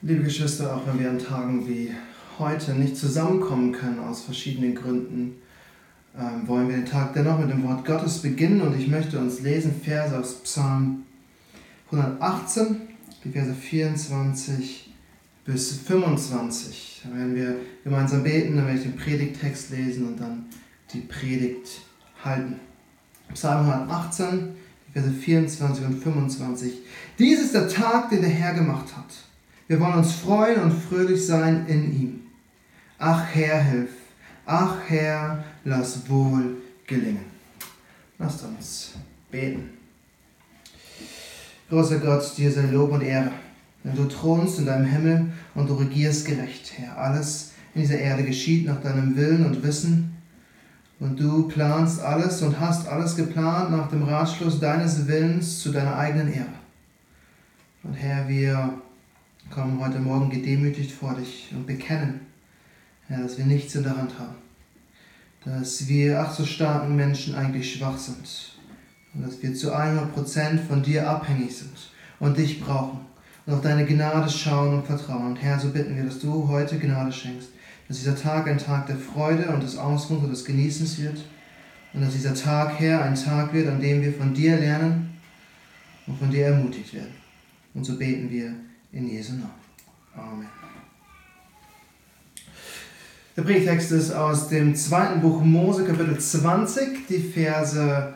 Liebe Geschwister, auch wenn wir an Tagen wie heute nicht zusammenkommen können aus verschiedenen Gründen, ähm, wollen wir den Tag dennoch mit dem Wort Gottes beginnen und ich möchte uns lesen Verse aus Psalm 118, die Verse 24 bis 25. Da werden wir gemeinsam beten, dann werde ich den Predigtext lesen und dann die Predigt halten. Psalm 118, die Verse 24 und 25. Dies ist der Tag, den der Herr gemacht hat. Wir wollen uns freuen und fröhlich sein in ihm. Ach Herr, hilf. Ach Herr, lass wohl gelingen. Lasst uns beten. Großer Gott, dir sei Lob und Ehre, denn du thronst in deinem Himmel und du regierst gerecht, Herr. Alles in dieser Erde geschieht nach deinem Willen und Wissen. Und du planst alles und hast alles geplant nach dem Ratschluss deines Willens zu deiner eigenen Ehre. Und Herr, wir kommen heute Morgen gedemütigt vor dich und bekennen, Herr, dass wir nichts in der Hand haben. Dass wir ach so starken Menschen eigentlich schwach sind. Und dass wir zu 100% von dir abhängig sind und dich brauchen. Und auf deine Gnade schauen und vertrauen. Und Herr, so bitten wir, dass du heute Gnade schenkst. Dass dieser Tag ein Tag der Freude und des Ausruhens und des Genießens wird. Und dass dieser Tag, Herr, ein Tag wird, an dem wir von dir lernen und von dir ermutigt werden. Und so beten wir in Jesu Namen. Amen. Der Predigtext ist aus dem zweiten Buch Mose, Kapitel 20, die Verse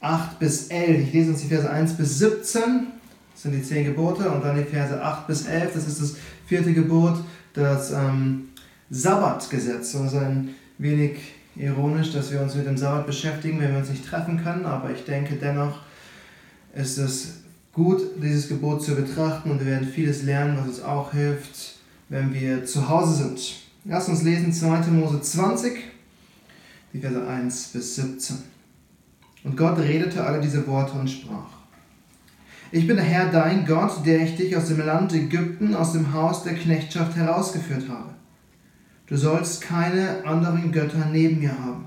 8 bis 11. Ich lese uns die Verse 1 bis 17, das sind die zehn Gebote, und dann die Verse 8 bis 11, das ist das vierte Gebot, das ähm, Sabbatgesetz. Ist ein wenig ironisch, dass wir uns mit dem Sabbat beschäftigen, wenn wir uns nicht treffen können, aber ich denke dennoch ist es gut, dieses Gebot zu betrachten und wir werden vieles lernen, was uns auch hilft, wenn wir zu Hause sind. Lass uns lesen 2. Mose 20, die Verse 1 bis 17. Und Gott redete alle diese Worte und sprach. Ich bin der Herr dein Gott, der ich dich aus dem Land Ägypten, aus dem Haus der Knechtschaft herausgeführt habe. Du sollst keine anderen Götter neben mir haben.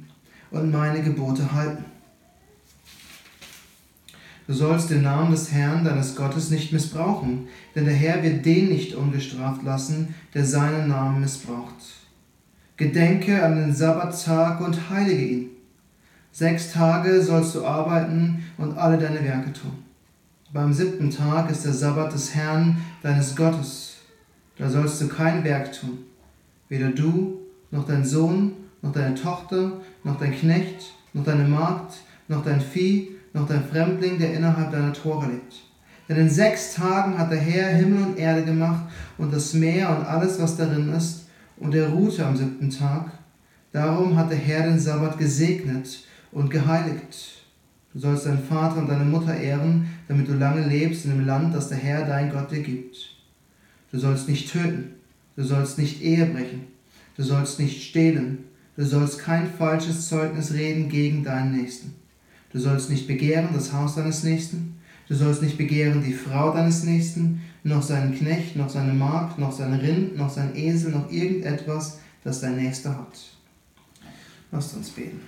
und meine Gebote halten. Du sollst den Namen des Herrn, deines Gottes, nicht missbrauchen, denn der Herr wird den nicht ungestraft lassen, der seinen Namen missbraucht. Gedenke an den Sabbattag und heilige ihn. Sechs Tage sollst du arbeiten und alle deine Werke tun. Beim siebten Tag ist der Sabbat des Herrn, deines Gottes. Da sollst du kein Werk tun, weder du, noch dein Sohn, noch deine Tochter, noch dein Knecht, noch deine Magd, noch dein Vieh, noch dein Fremdling, der innerhalb deiner Tore lebt. Denn in sechs Tagen hat der Herr Himmel und Erde gemacht und das Meer und alles, was darin ist, und er ruhte am siebten Tag. Darum hat der Herr den Sabbat gesegnet und geheiligt. Du sollst deinen Vater und deine Mutter ehren, damit du lange lebst in dem Land, das der Herr dein Gott dir gibt. Du sollst nicht töten, du sollst nicht Ehe brechen, du sollst nicht stehlen, Du sollst kein falsches Zeugnis reden gegen deinen Nächsten. Du sollst nicht begehren das Haus deines Nächsten. Du sollst nicht begehren die Frau deines Nächsten, noch seinen Knecht, noch seine Magd, noch sein Rind, noch sein Esel, noch irgendetwas, das dein Nächster hat. Lasst uns beten.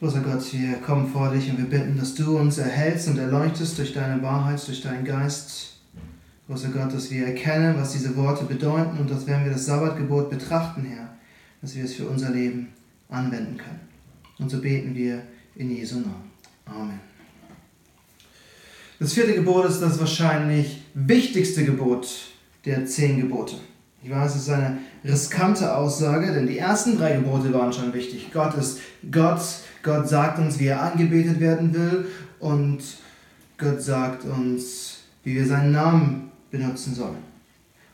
Großer Gott, wir kommen vor dich und wir bitten, dass du uns erhältst und erleuchtest durch deine Wahrheit, durch deinen Geist Großer Gott, dass wir erkennen, was diese Worte bedeuten und dass, wenn wir das Sabbatgebot betrachten, Herr, dass wir es für unser Leben anwenden können. Und so beten wir in Jesu Namen. Amen. Das vierte Gebot ist das wahrscheinlich wichtigste Gebot der zehn Gebote. Ich weiß, es ist eine riskante Aussage, denn die ersten drei Gebote waren schon wichtig. Gott ist Gott, Gott sagt uns, wie er angebetet werden will und Gott sagt uns, wie wir seinen Namen benutzen sollen.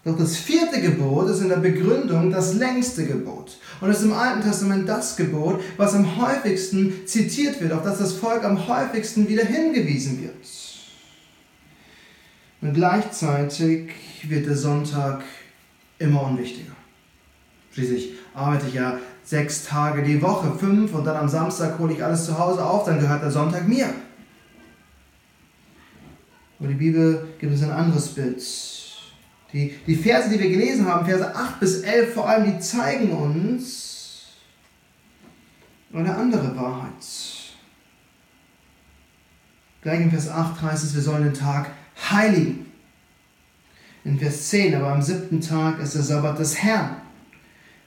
Doch das vierte Gebot ist in der Begründung das längste Gebot. Und ist im Alten Testament das Gebot, was am häufigsten zitiert wird, auf das das Volk am häufigsten wieder hingewiesen wird. Und gleichzeitig wird der Sonntag immer unwichtiger. Schließlich arbeite ich ja sechs Tage die Woche, fünf und dann am Samstag hole ich alles zu Hause auf, dann gehört der Sonntag mir. Aber die Bibel gibt uns ein anderes Bild. Die, die Verse, die wir gelesen haben, Verse 8 bis 11 vor allem, die zeigen uns eine andere Wahrheit. Gleich in Vers 8 heißt es, wir sollen den Tag heiligen. In Vers 10, aber am siebten Tag ist der Sabbat des Herrn.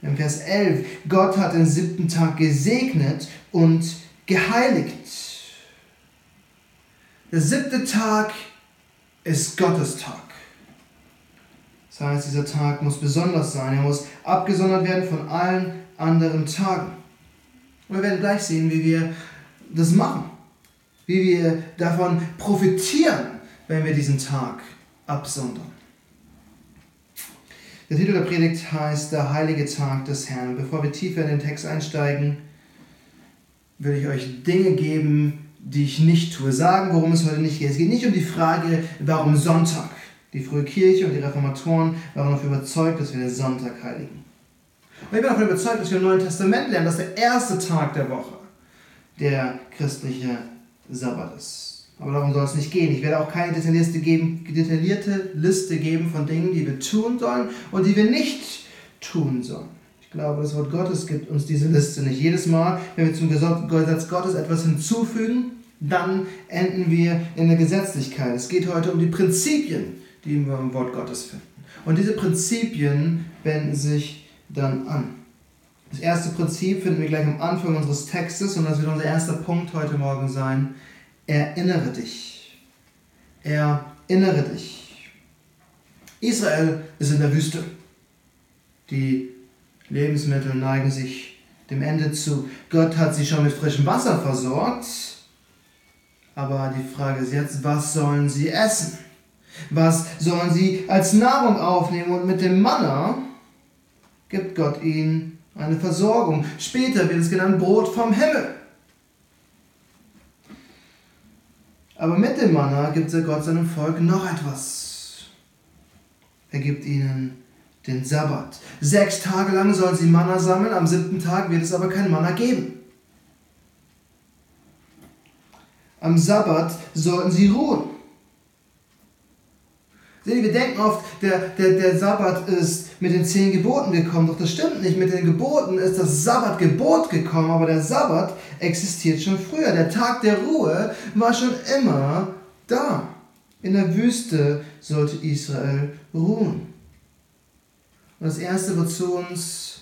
In Vers 11, Gott hat den siebten Tag gesegnet und geheiligt. Der siebte Tag ist Gottes Tag. Das heißt, dieser Tag muss besonders sein. Er muss abgesondert werden von allen anderen Tagen. Und wir werden gleich sehen, wie wir das machen. Wie wir davon profitieren, wenn wir diesen Tag absondern. Der Titel der Predigt heißt Der heilige Tag des Herrn. Bevor wir tiefer in den Text einsteigen, will ich euch Dinge geben, die ich nicht tue. Sagen, worum es heute nicht geht. Es geht nicht um die Frage, warum Sonntag. Die frühe Kirche und die Reformatoren waren davon überzeugt, dass wir den Sonntag heiligen. Und ich bin davon überzeugt, dass wir im Neuen Testament lernen, dass der erste Tag der Woche der christliche Sabbat ist. Aber darum soll es nicht gehen. Ich werde auch keine detaillierte, geben, detaillierte Liste geben von Dingen, die wir tun sollen und die wir nicht tun sollen. Ich glaube, das Wort Gottes gibt uns diese Liste nicht. Jedes Mal, wenn wir zum Gesetz Gottes etwas hinzufügen, dann enden wir in der Gesetzlichkeit. Es geht heute um die Prinzipien, die wir im Wort Gottes finden. Und diese Prinzipien wenden sich dann an. Das erste Prinzip finden wir gleich am Anfang unseres Textes und das wird unser erster Punkt heute Morgen sein. Erinnere dich. Erinnere dich. Israel ist in der Wüste. Die Lebensmittel neigen sich dem Ende zu. Gott hat sie schon mit frischem Wasser versorgt. Aber die Frage ist jetzt, was sollen sie essen? Was sollen sie als Nahrung aufnehmen? Und mit dem Manna gibt Gott ihnen eine Versorgung. Später wird es genannt Brot vom Himmel. Aber mit dem Manna gibt Gott seinem Volk noch etwas. Er gibt ihnen den Sabbat. Sechs Tage lang sollen sie Manna sammeln, am siebten Tag wird es aber kein Manna geben. Am Sabbat sollten sie ruhen. Wir denken oft, der, der, der Sabbat ist mit den zehn Geboten gekommen. Doch das stimmt nicht. Mit den Geboten ist das Sabbatgebot gekommen, aber der Sabbat existiert schon früher. Der Tag der Ruhe war schon immer da. In der Wüste sollte Israel ruhen. Und das Erste, wozu uns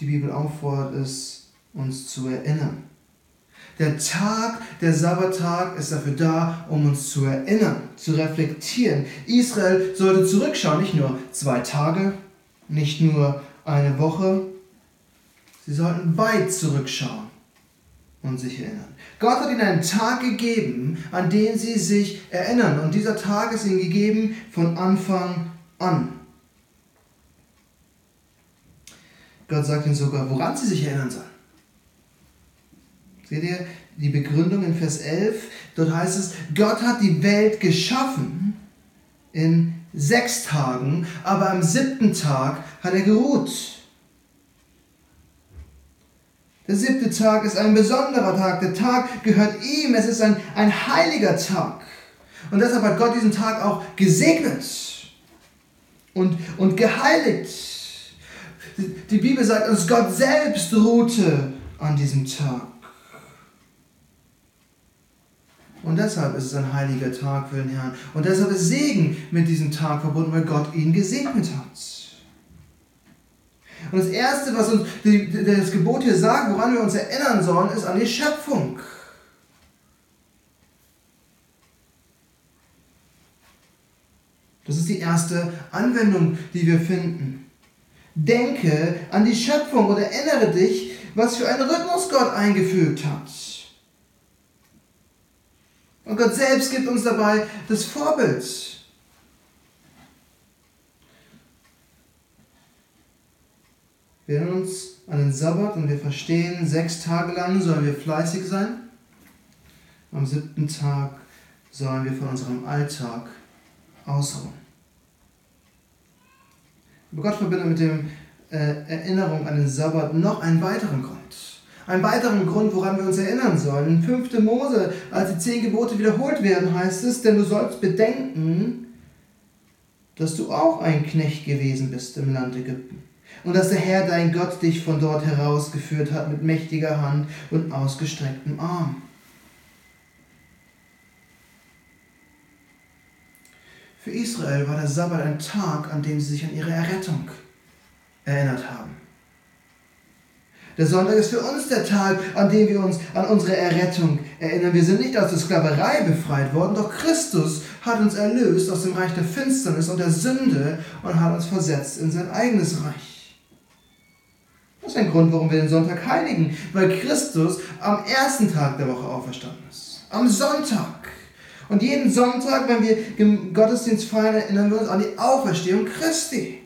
die Bibel auffordert, ist, uns zu erinnern. Der Tag, der Sabbattag ist dafür da, um uns zu erinnern, zu reflektieren. Israel sollte zurückschauen, nicht nur zwei Tage, nicht nur eine Woche. Sie sollten weit zurückschauen und sich erinnern. Gott hat ihnen einen Tag gegeben, an den sie sich erinnern. Und dieser Tag ist ihnen gegeben von Anfang an. Gott sagt ihnen sogar, woran sie sich erinnern sollen. Seht ihr die Begründung in Vers 11? Dort heißt es, Gott hat die Welt geschaffen in sechs Tagen, aber am siebten Tag hat er geruht. Der siebte Tag ist ein besonderer Tag. Der Tag gehört ihm. Es ist ein, ein heiliger Tag. Und deshalb hat Gott diesen Tag auch gesegnet und, und geheiligt. Die Bibel sagt uns, Gott selbst ruhte an diesem Tag. Und deshalb ist es ein heiliger Tag für den Herrn. Und deshalb ist Segen mit diesem Tag verbunden, weil Gott ihn gesegnet hat. Und das Erste, was uns das Gebot hier sagt, woran wir uns erinnern sollen, ist an die Schöpfung. Das ist die erste Anwendung, die wir finden. Denke an die Schöpfung und erinnere dich, was für einen Rhythmus Gott eingefügt hat. Und Gott selbst gibt uns dabei das Vorbild. Wir erinnern uns an den Sabbat und wir verstehen, sechs Tage lang sollen wir fleißig sein. Am siebten Tag sollen wir von unserem Alltag ausruhen. Gott verbindet mit der äh, Erinnerung an den Sabbat noch einen weiteren Grund. Einen weiteren Grund, woran wir uns erinnern sollen. In 5. Mose, als die zehn Gebote wiederholt werden, heißt es, denn du sollst bedenken, dass du auch ein Knecht gewesen bist im Land Ägypten und dass der Herr dein Gott dich von dort herausgeführt hat mit mächtiger Hand und ausgestrecktem Arm. Für Israel war der Sabbat ein Tag, an dem sie sich an ihre Errettung erinnert haben. Der Sonntag ist für uns der Tag, an dem wir uns an unsere Errettung erinnern. Wir sind nicht aus der Sklaverei befreit worden, doch Christus hat uns erlöst aus dem Reich der Finsternis und der Sünde und hat uns versetzt in sein eigenes Reich. Das ist ein Grund, warum wir den Sonntag heiligen, weil Christus am ersten Tag der Woche auferstanden ist. Am Sonntag. Und jeden Sonntag, wenn wir im Gottesdienst feiern, erinnern wir uns an die Auferstehung Christi.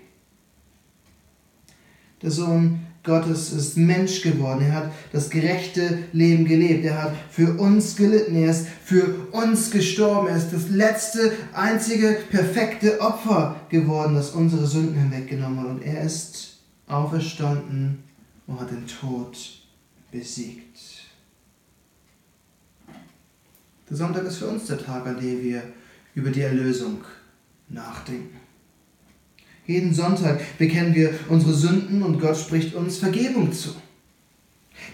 Der Sohn Gottes ist Mensch geworden. Er hat das gerechte Leben gelebt. Er hat für uns gelitten. Er ist für uns gestorben. Er ist das letzte, einzige, perfekte Opfer geworden, das unsere Sünden hinweggenommen hat. Und er ist auferstanden und hat den Tod besiegt. Der Sonntag ist für uns der Tag, an dem wir über die Erlösung nachdenken. Jeden Sonntag bekennen wir unsere Sünden und Gott spricht uns Vergebung zu.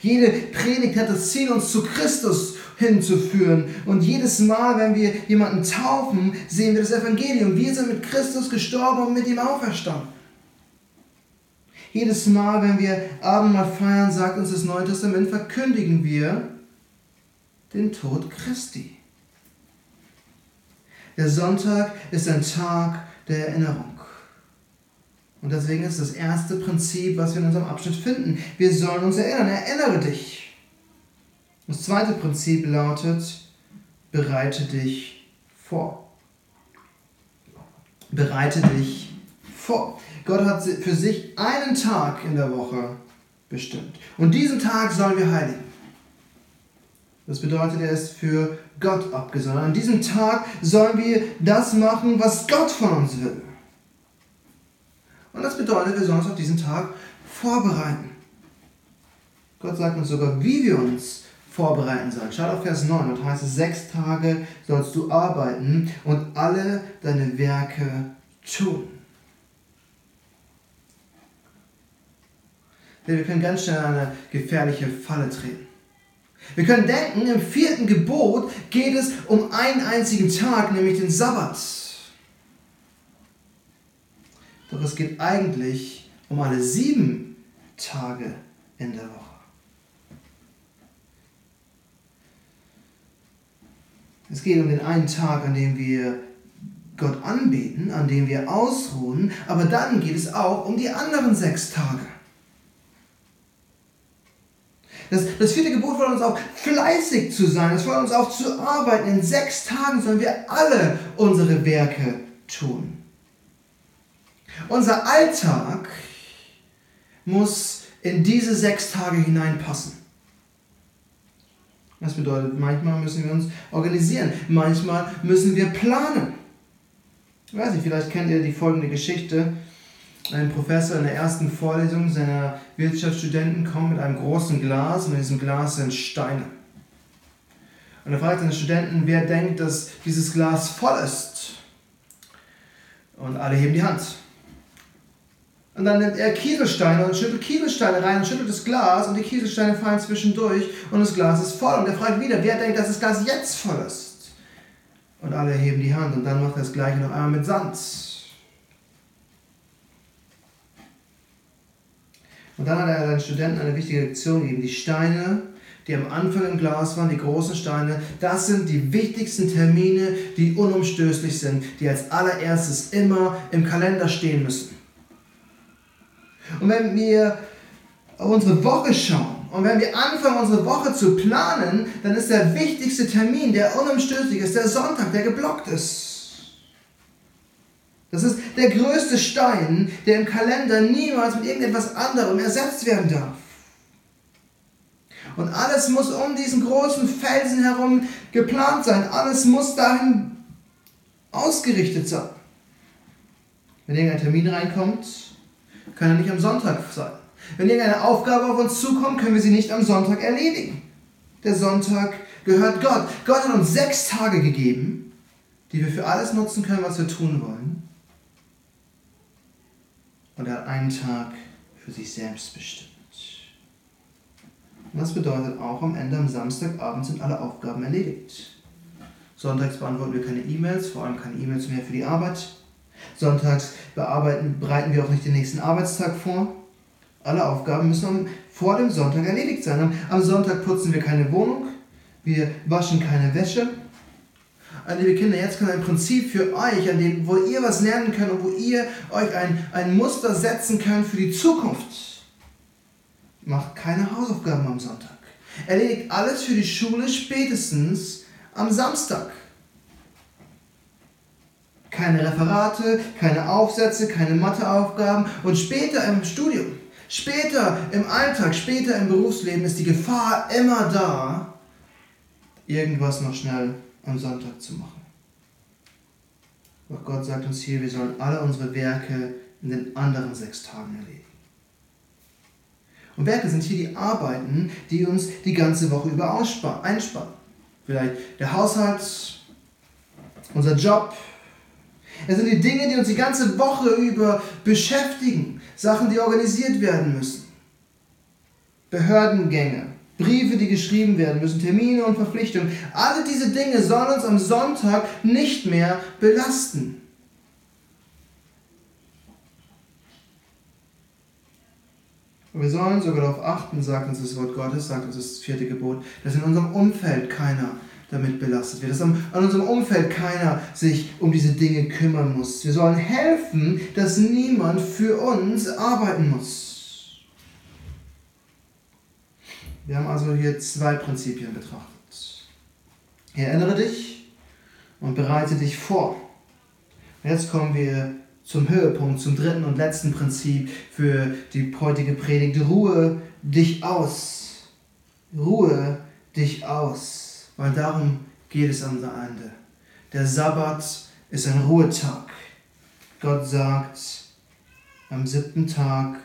Jede Predigt hat das Ziel, uns zu Christus hinzuführen. Und jedes Mal, wenn wir jemanden taufen, sehen wir das Evangelium. Wir sind mit Christus gestorben und mit ihm auferstanden. Jedes Mal, wenn wir Abendmahl feiern, sagt uns das Neue Testament, verkündigen wir den Tod Christi. Der Sonntag ist ein Tag der Erinnerung. Und deswegen ist das erste Prinzip, was wir in unserem Abschnitt finden. Wir sollen uns erinnern. Erinnere dich. Das zweite Prinzip lautet, bereite dich vor. Bereite dich vor. Gott hat für sich einen Tag in der Woche bestimmt. Und diesen Tag sollen wir heiligen. Das bedeutet, er ist für Gott abgesondert. An diesem Tag sollen wir das machen, was Gott von uns will. Und das bedeutet, wir sollen uns auf diesen Tag vorbereiten. Gott sagt uns sogar, wie wir uns vorbereiten sollen. Schaut auf Vers 9, dort heißt es, sechs Tage sollst du arbeiten und alle deine Werke tun. Denn wir können ganz schnell in eine gefährliche Falle treten. Wir können denken, im vierten Gebot geht es um einen einzigen Tag, nämlich den Sabbat. Doch es geht eigentlich um alle sieben Tage in der Woche. Es geht um den einen Tag, an dem wir Gott anbeten, an dem wir ausruhen, aber dann geht es auch um die anderen sechs Tage. Das, das vierte Gebot fordert uns auch, fleißig zu sein. Es fordert uns auch zu arbeiten. In sechs Tagen sollen wir alle unsere Werke tun. Unser Alltag muss in diese sechs Tage hineinpassen. Das bedeutet, manchmal müssen wir uns organisieren, manchmal müssen wir planen. Ich weiß nicht, vielleicht kennt ihr die folgende Geschichte. Ein Professor in der ersten Vorlesung seiner Wirtschaftsstudenten kommt mit einem großen Glas und in diesem Glas sind Steine. Und er fragt seine Studenten, wer denkt, dass dieses Glas voll ist. Und alle heben die Hand. Und dann nimmt er Kieselsteine und schüttelt Kieselsteine rein und schüttelt das Glas und die Kieselsteine fallen zwischendurch und das Glas ist voll. Und er fragt wieder, wer denkt, dass das Glas jetzt voll ist? Und alle heben die Hand und dann macht er das gleiche noch einmal mit Sand. Und dann hat er seinen Studenten eine wichtige Lektion gegeben. Die Steine, die am Anfang im Glas waren, die großen Steine, das sind die wichtigsten Termine, die unumstößlich sind, die als allererstes immer im Kalender stehen müssen. Und wenn wir auf unsere Woche schauen und wenn wir anfangen, unsere Woche zu planen, dann ist der wichtigste Termin, der unumstößlich ist, der Sonntag, der geblockt ist. Das ist der größte Stein, der im Kalender niemals mit irgendetwas anderem ersetzt werden darf. Und alles muss um diesen großen Felsen herum geplant sein. Alles muss dahin ausgerichtet sein. Wenn irgendein Termin reinkommt, kann er nicht am Sonntag sein. Wenn irgendeine Aufgabe auf uns zukommt, können wir sie nicht am Sonntag erledigen. Der Sonntag gehört Gott. Gott hat uns sechs Tage gegeben, die wir für alles nutzen können, was wir tun wollen. Und er hat einen Tag für sich selbst bestimmt. Und das bedeutet auch, am Ende am Samstagabend sind alle Aufgaben erledigt. Sonntags beantworten wir keine E-Mails, vor allem keine E-Mails mehr für die Arbeit. Sonntags bereiten wir auch nicht den nächsten Arbeitstag vor. Alle Aufgaben müssen vor dem Sonntag erledigt sein. Am Sonntag putzen wir keine Wohnung, wir waschen keine Wäsche. Also, liebe Kinder, jetzt kommt ein Prinzip für euch, an dem, wo ihr was lernen könnt und wo ihr euch ein, ein Muster setzen könnt für die Zukunft. Macht keine Hausaufgaben am Sonntag. Erledigt alles für die Schule spätestens am Samstag. Keine Referate, keine Aufsätze, keine Matheaufgaben und später im Studium, später im Alltag, später im Berufsleben ist die Gefahr immer da, irgendwas noch schnell am Sonntag zu machen. Doch Gott sagt uns hier, wir sollen alle unsere Werke in den anderen sechs Tagen erledigen. Und Werke sind hier die Arbeiten, die uns die ganze Woche über einspannen. Vielleicht der Haushalt, unser Job. Es sind die Dinge, die uns die ganze Woche über beschäftigen. Sachen, die organisiert werden müssen. Behördengänge, Briefe, die geschrieben werden müssen, Termine und Verpflichtungen. Alle diese Dinge sollen uns am Sonntag nicht mehr belasten. Und wir sollen sogar darauf achten, sagt uns das Wort Gottes, sagt uns das vierte Gebot, dass in unserem Umfeld keiner damit belastet wird, dass an unserem Umfeld keiner sich um diese Dinge kümmern muss. Wir sollen helfen, dass niemand für uns arbeiten muss. Wir haben also hier zwei Prinzipien betrachtet. Erinnere dich und bereite dich vor. Jetzt kommen wir zum Höhepunkt, zum dritten und letzten Prinzip für die heutige Predigt. Ruhe dich aus. Ruhe dich aus. Weil darum geht es am Ende. Der Sabbat ist ein Ruhetag. Gott sagt, am siebten Tag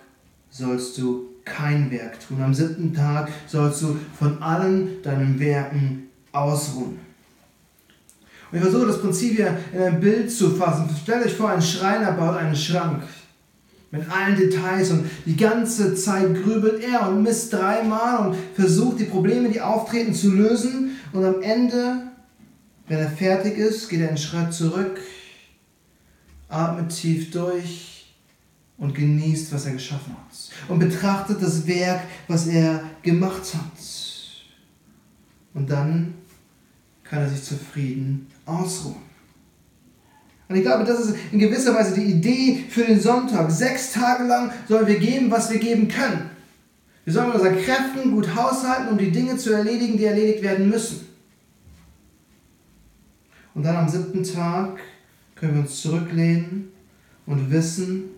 sollst du kein Werk tun. Am siebten Tag sollst du von allen deinen Werken ausruhen. Und ich versuche das Prinzip hier in ein Bild zu fassen. Stellt euch vor, ein Schreiner baut einen Schrank mit allen Details und die ganze Zeit grübelt er und misst dreimal und versucht die Probleme, die auftreten, zu lösen. Und am Ende, wenn er fertig ist, geht er einen Schritt zurück, atmet tief durch und genießt, was er geschaffen hat. Und betrachtet das Werk, was er gemacht hat. Und dann kann er sich zufrieden ausruhen. Und ich glaube, das ist in gewisser Weise die Idee für den Sonntag. Sechs Tage lang sollen wir geben, was wir geben können. Wir sollen mit unseren Kräften gut haushalten, um die Dinge zu erledigen, die erledigt werden müssen. Und dann am siebten Tag können wir uns zurücklehnen und wissen,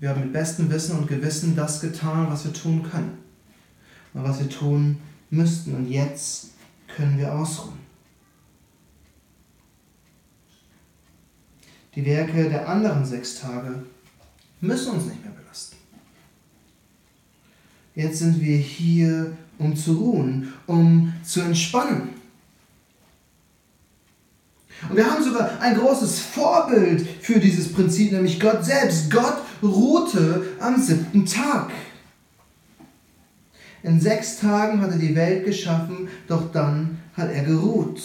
wir haben mit bestem Wissen und Gewissen das getan, was wir tun können und was wir tun müssten. Und jetzt können wir ausruhen. Die Werke der anderen sechs Tage müssen uns nicht mehr belasten. Jetzt sind wir hier, um zu ruhen, um zu entspannen. Und wir haben sogar ein großes Vorbild für dieses Prinzip, nämlich Gott selbst. Gott ruhte am siebten Tag. In sechs Tagen hat er die Welt geschaffen, doch dann hat er geruht.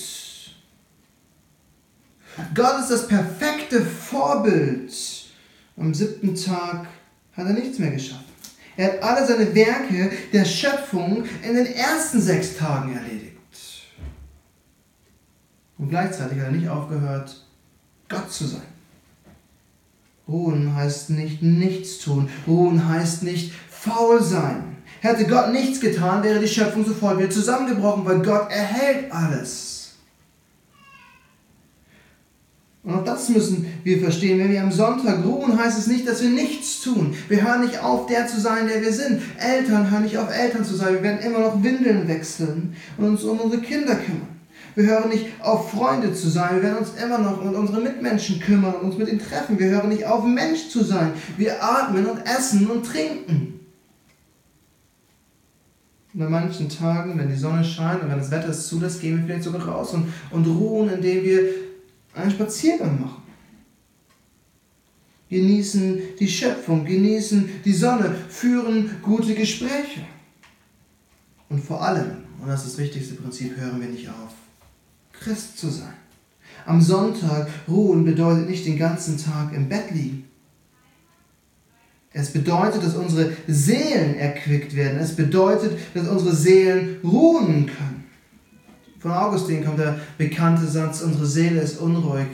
Gott ist das perfekte Vorbild. Am siebten Tag hat er nichts mehr geschaffen. Er hat alle seine Werke der Schöpfung in den ersten sechs Tagen erledigt. Und gleichzeitig hat er nicht aufgehört, Gott zu sein. Ruhen heißt nicht nichts tun. Ruhen heißt nicht faul sein. Hätte Gott nichts getan, wäre die Schöpfung sofort wieder zusammengebrochen, weil Gott erhält alles. Und auch das müssen wir verstehen. Wenn wir am Sonntag ruhen, heißt es nicht, dass wir nichts tun. Wir hören nicht auf, der zu sein, der wir sind. Eltern hören nicht auf, Eltern zu sein. Wir werden immer noch Windeln wechseln und uns um unsere Kinder kümmern. Wir hören nicht auf, Freunde zu sein. Wir werden uns immer noch um unsere Mitmenschen kümmern und uns mit ihnen treffen. Wir hören nicht auf, Mensch zu sein. Wir atmen und essen und trinken. Und an manchen Tagen, wenn die Sonne scheint und wenn das Wetter es zulässt, gehen wir vielleicht sogar raus und, und ruhen, indem wir einen Spaziergang machen. Genießen die Schöpfung, genießen die Sonne, führen gute Gespräche. Und vor allem, und das ist das wichtigste Prinzip, hören wir nicht auf, Christ zu sein. Am Sonntag ruhen bedeutet nicht den ganzen Tag im Bett liegen. Es bedeutet, dass unsere Seelen erquickt werden. Es bedeutet, dass unsere Seelen ruhen können. Von Augustin kommt der bekannte Satz, unsere Seele ist unruhig,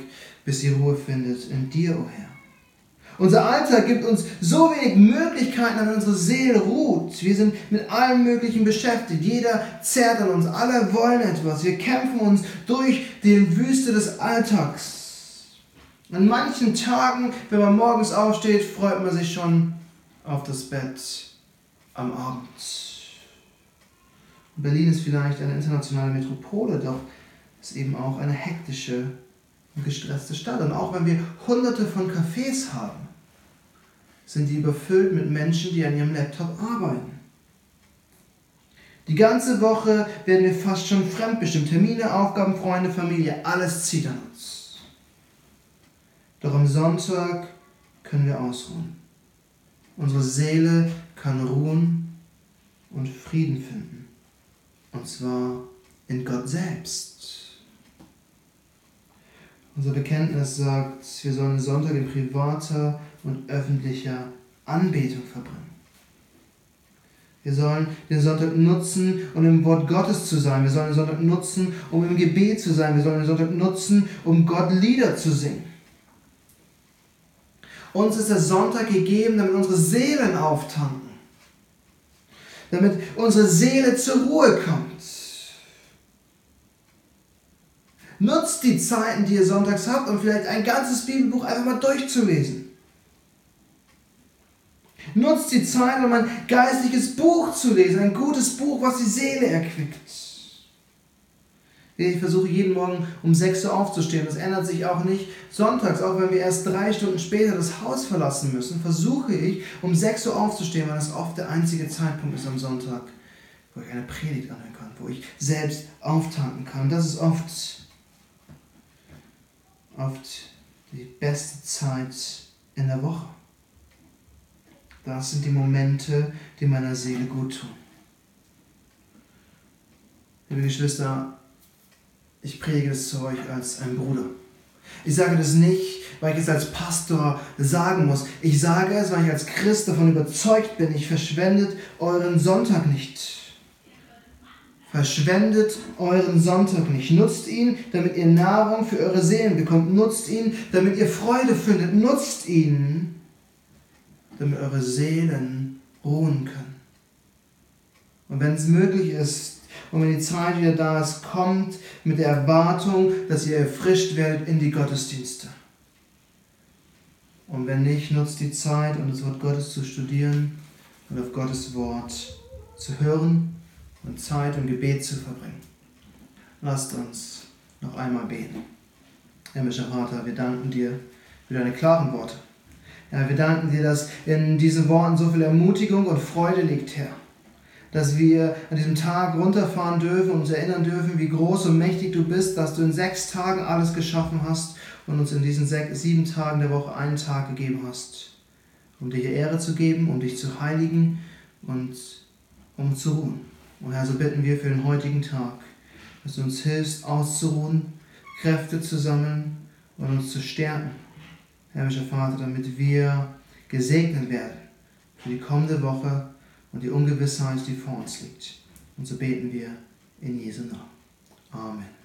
bis sie Ruhe findet in dir, o oh Herr. Unser Alltag gibt uns so wenig Möglichkeiten, an unsere Seele ruht. Wir sind mit allem Möglichen beschäftigt. Jeder zerrt an uns. Alle wollen etwas. Wir kämpfen uns durch die Wüste des Alltags. An manchen Tagen, wenn man morgens aufsteht, freut man sich schon auf das Bett am Abend. Berlin ist vielleicht eine internationale Metropole, doch ist eben auch eine hektische und gestresste Stadt. Und auch wenn wir hunderte von Cafés haben, sind die überfüllt mit Menschen, die an ihrem Laptop arbeiten. Die ganze Woche werden wir fast schon fremdbestimmt. Termine, Aufgaben, Freunde, Familie, alles zieht an uns. Doch am Sonntag können wir ausruhen. Unsere Seele kann ruhen und Frieden finden. Und zwar in Gott selbst. Unser Bekenntnis sagt, wir sollen Sonntag in privater und öffentlicher Anbetung verbringen. Wir sollen den Sonntag nutzen, um im Wort Gottes zu sein. Wir sollen den Sonntag nutzen, um im Gebet zu sein. Wir sollen den Sonntag nutzen, um Gott Lieder zu singen. Uns ist der Sonntag gegeben, damit unsere Seelen auftanken. Damit unsere Seele zur Ruhe kommt. Nutzt die Zeiten, die ihr sonntags habt, um vielleicht ein ganzes Bibelbuch einfach mal durchzulesen. Nutzt die Zeit, um ein geistliches Buch zu lesen, ein gutes Buch, was die Seele erquickt. Ich versuche jeden Morgen um 6 Uhr aufzustehen. Das ändert sich auch nicht sonntags. Auch wenn wir erst drei Stunden später das Haus verlassen müssen, versuche ich um 6 Uhr aufzustehen, weil das oft der einzige Zeitpunkt ist am Sonntag, wo ich eine Predigt anhören kann, wo ich selbst auftanken kann. Das ist oft, oft die beste Zeit in der Woche. Das sind die Momente, die meiner Seele gut tun. Liebe Geschwister, ich predige es zu euch als ein Bruder. Ich sage das nicht, weil ich es als Pastor sagen muss. Ich sage es, weil ich als Christ davon überzeugt bin, ich verschwendet euren Sonntag nicht. Verschwendet euren Sonntag nicht. Nutzt ihn, damit ihr Nahrung für eure Seelen bekommt. Nutzt ihn, damit ihr Freude findet. Nutzt ihn, damit eure Seelen ruhen können. Und wenn es möglich ist, und wenn die Zeit wieder da ist, kommt mit der Erwartung, dass ihr erfrischt werdet in die Gottesdienste. Und wenn nicht, nutzt die Zeit, um das Wort Gottes zu studieren und auf Gottes Wort zu hören und Zeit im Gebet zu verbringen. Lasst uns noch einmal beten. Himmlischer Vater, wir danken dir für deine klaren Worte. Ja, wir danken dir, dass in diesen Worten so viel Ermutigung und Freude liegt, Herr. Dass wir an diesem Tag runterfahren dürfen und uns erinnern dürfen, wie groß und mächtig du bist, dass du in sechs Tagen alles geschaffen hast und uns in diesen sechs, sieben Tagen der Woche einen Tag gegeben hast, um dir Ehre zu geben, um dich zu heiligen und um zu ruhen. Und Herr, so bitten wir für den heutigen Tag, dass du uns hilfst, auszuruhen, Kräfte zu sammeln und uns zu stärken, Herrlicher Vater, damit wir gesegnet werden für die kommende Woche und die Ungewissheit, die vor uns liegt. Und so beten wir in Jesu Namen. Amen.